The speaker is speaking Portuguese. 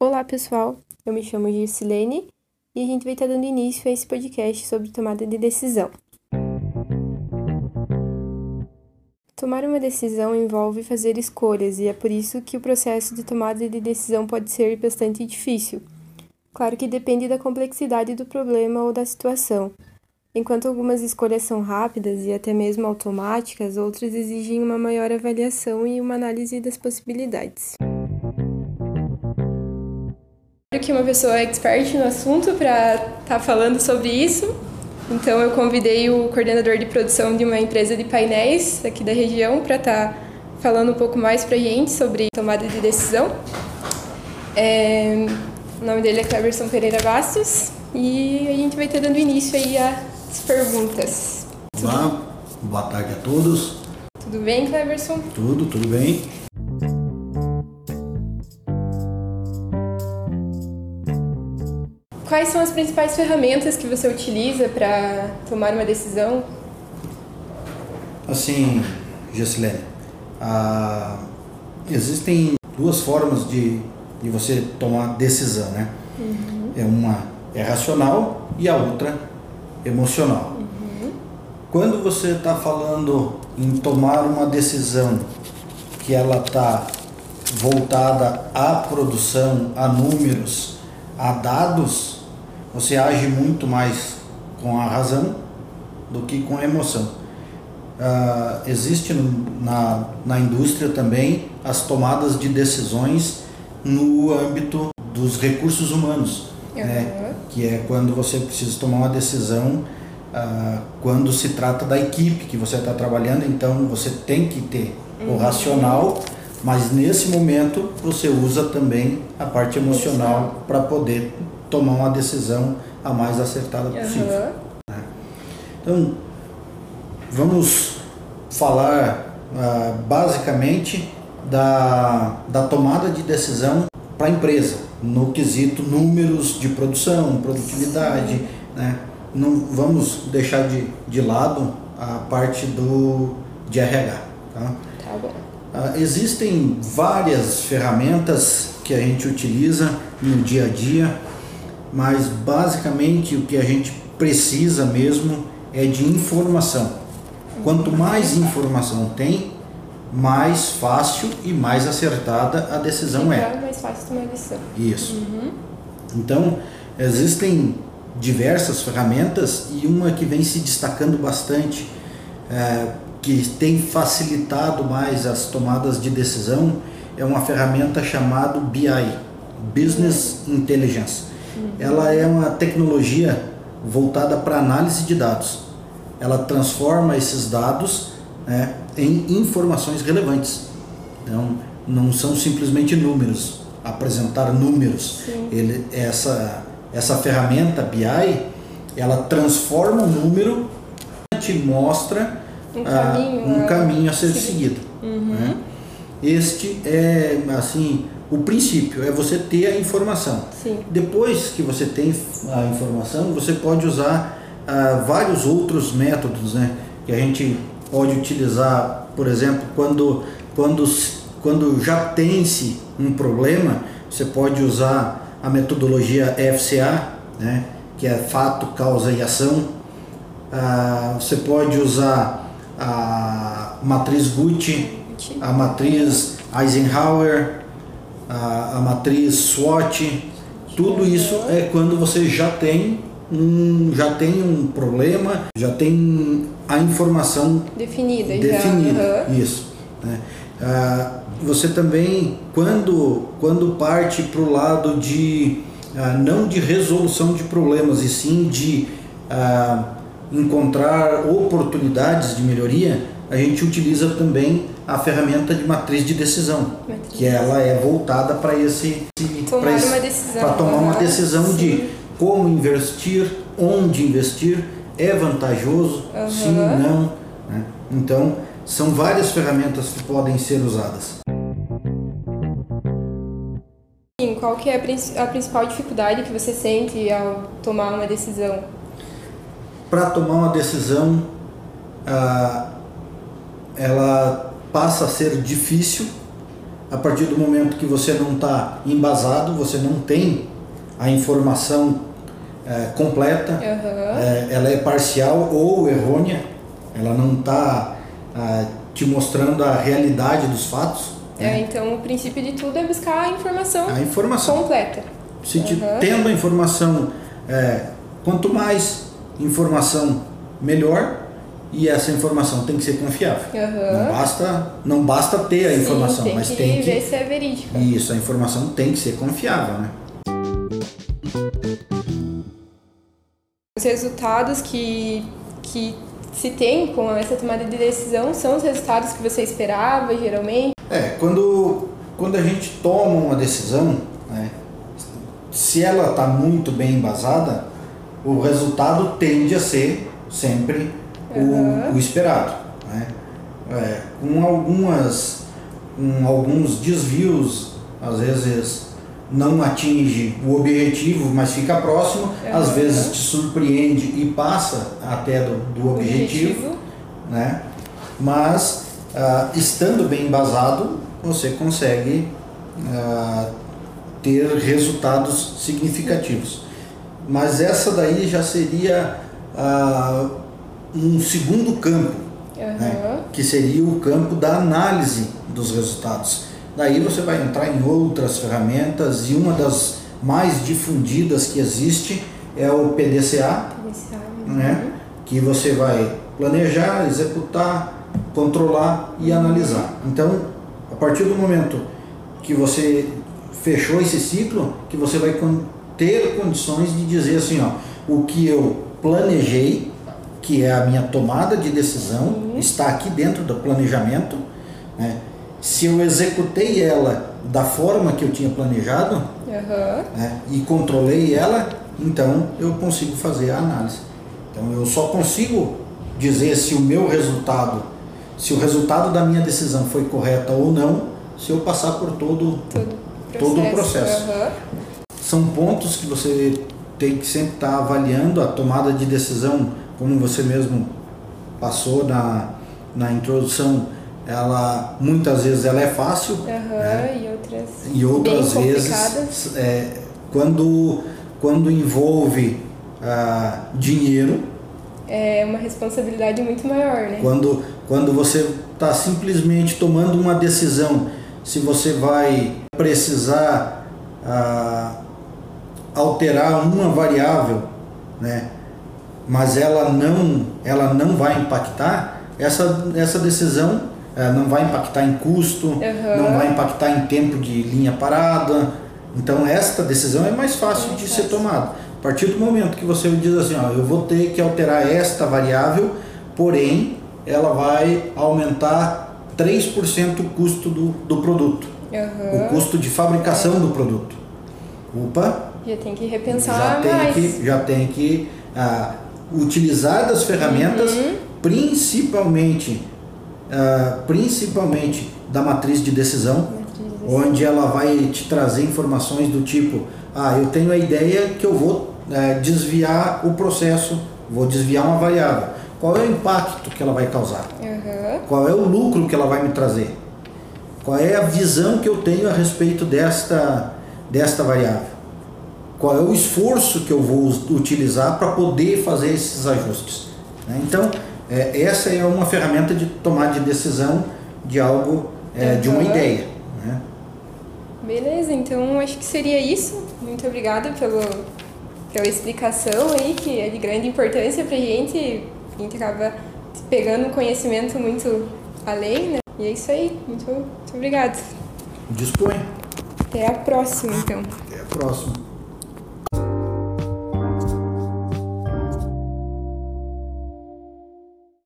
Olá, pessoal. Eu me chamo Gisilene e a gente vai estar dando início a esse podcast sobre tomada de decisão. Tomar uma decisão envolve fazer escolhas e é por isso que o processo de tomada de decisão pode ser bastante difícil. Claro que depende da complexidade do problema ou da situação. Enquanto algumas escolhas são rápidas e até mesmo automáticas, outras exigem uma maior avaliação e uma análise das possibilidades. Que uma pessoa expert no assunto para estar tá falando sobre isso. Então eu convidei o coordenador de produção de uma empresa de painéis aqui da região para estar tá falando um pouco mais para a gente sobre tomada de decisão. É, o nome dele é Cleberson Pereira Bastos e a gente vai estar dando início aí às perguntas. Olá, boa tarde a todos. Tudo bem, Cleberson? Tudo, tudo bem. Quais são as principais ferramentas que você utiliza para tomar uma decisão? Assim, Gessilene, ah, existem duas formas de, de você tomar decisão, né? Uhum. É uma é racional e a outra emocional. Uhum. Quando você está falando em tomar uma decisão que ela está voltada à produção, a números, a dados, você age muito mais com a razão do que com a emoção. Uh, existe na, na indústria também as tomadas de decisões no âmbito dos recursos humanos, uhum. né? que é quando você precisa tomar uma decisão uh, quando se trata da equipe que você está trabalhando, então você tem que ter uhum. o racional, mas nesse momento você usa também a parte emocional para poder tomar uma decisão a mais acertada possível. Uhum. Então, vamos falar uh, basicamente da, da tomada de decisão para a empresa, no quesito números de produção, produtividade, né? Não vamos deixar de, de lado a parte do de RH. Tá? Tá bom. Uh, existem várias ferramentas que a gente utiliza no dia a dia mas basicamente o que a gente precisa mesmo é de informação. Quanto mais informação tem, mais fácil e mais acertada a decisão é. É mais fácil tomar decisão. Isso. Uhum. Então, existem diversas ferramentas e uma que vem se destacando bastante, é, que tem facilitado mais as tomadas de decisão, é uma ferramenta chamada BI, Business Intelligence ela é uma tecnologia voltada para análise de dados. Ela transforma esses dados né, em informações relevantes. Então, não são simplesmente números, apresentar números. Ele, essa, essa ferramenta BI, ela transforma o número te mostra um, ah, caminho, um caminho a ser seguido. Uhum. Né? Este é, assim, o princípio é você ter a informação. Sim. Depois que você tem a informação, você pode usar uh, vários outros métodos, né? Que a gente pode utilizar, por exemplo, quando, quando, quando já tem-se um problema, você pode usar a metodologia FCA, né? Que é fato, causa e ação. Uh, você pode usar a matriz Gucci, a matriz Eisenhower, a, a matriz SWOT, tudo isso é quando você já tem um, já tem um problema, já tem a informação definida. Definida, uhum. isso. Né? Ah, você também, quando, quando parte para o lado de, ah, não de resolução de problemas, e sim de ah, encontrar oportunidades de melhoria, a gente utiliza também a ferramenta de matriz de decisão, matriz. que ela é voltada para esse tomar decisão, para tomar uma decisão sim. de como investir, onde investir, é vantajoso, uhum. sim, não. Né? Então são várias ferramentas que podem ser usadas. Qual que é a principal dificuldade que você sente ao tomar uma decisão? Para tomar uma decisão, ah, ela passa a ser difícil a partir do momento que você não está embasado, você não tem a informação é, completa, Aham. é, ela é parcial ou errônea, ela não está te mostrando a realidade dos fatos. É, né? então o princípio de tudo é buscar a informação A informação. completa. Se Aham. tendo a informação, é, quanto mais informação, melhor. E essa informação tem que ser confiável. Aham. Não basta, não basta ter a Sim, informação, tem mas que tem ver que se é verídica. isso, a informação tem que ser confiável, né? Os resultados que, que se tem com essa tomada de decisão são os resultados que você esperava, geralmente. É, quando, quando a gente toma uma decisão, né, se ela está muito bem embasada, o resultado tende a ser sempre o, Aham. o esperado. Né? É, com algumas, com alguns desvios, às vezes não atinge o objetivo, mas fica próximo, às Aham. vezes te surpreende e passa até do, do objetivo né? Mas ah, estando bem embasado, você consegue ah, ter resultados significativos. Mas essa daí já seria ah, um segundo campo, né? Aham. que seria o campo da análise dos resultados. Daí você vai entrar em outras ferramentas e uma das mais difundidas que existe é o PDCA, Inicial. né? que você vai planejar, executar, controlar e analisar. Então, a partir do momento que você fechou esse ciclo, que você vai ter condições de dizer assim, ó, o que eu planejei, que é a minha tomada de decisão, está aqui dentro do planejamento, né? Se eu executei ela da forma que eu tinha planejado, Aham. né, e controlei ela, então eu consigo fazer a análise. Então eu só consigo dizer se o meu resultado, se o resultado da minha decisão foi correta ou não, se eu passar por todo. Todo, Todo o processo. Aham. São pontos que você tem que sempre estar avaliando a tomada de decisão, como você mesmo passou na, na introdução. Ela muitas vezes ela é fácil, Aham. E outras. e outras vezes é, quando quando envolve ah, dinheiro É uma responsabilidade muito maior, né? quando quando você está simplesmente tomando uma decisão se você vai precisar ah, alterar uma variável né mas ela não ela não vai impactar essa essa decisão eh, não vai impactar em custo Aham. não vai impactar em tempo de linha parada. Então esta decisão é mais fácil Mais de ser fácil. tomada. A partir do momento que você diz assim, ó, eu vou ter que alterar esta variável, porém ela vai aumentar 3% o custo do, do produto, o Aham. custo de fabricação do produto. Opa, Já tem que já repensar tem mais. que, já tem que ah, utilizar das ferramentas, Uhum. principalmente, ah, principalmente da matriz de decisão, onde ela vai te trazer informações do tipo, ah, eu tenho a ideia que eu vou eh, desviar o processo, vou desviar uma variável. Qual é o impacto que ela vai causar? Aham. Qual é o lucro que ela vai me trazer? Qual é a visão que eu tenho a respeito desta, desta variável? Qual é o esforço que eu vou utilizar para poder fazer esses ajustes? né? Então, eh, essa é uma ferramenta de tomar de decisão de algo, eh, de uma Uhum. ideia. né? Beleza, então acho que seria isso. Muito obrigada pelo, pela explicação aí, que é de grande importância pra gente. A gente acaba pegando um conhecimento muito além, né? E é isso aí. Muito, muito obrigada. Dispõe. Até a próxima, então. Até a próxima.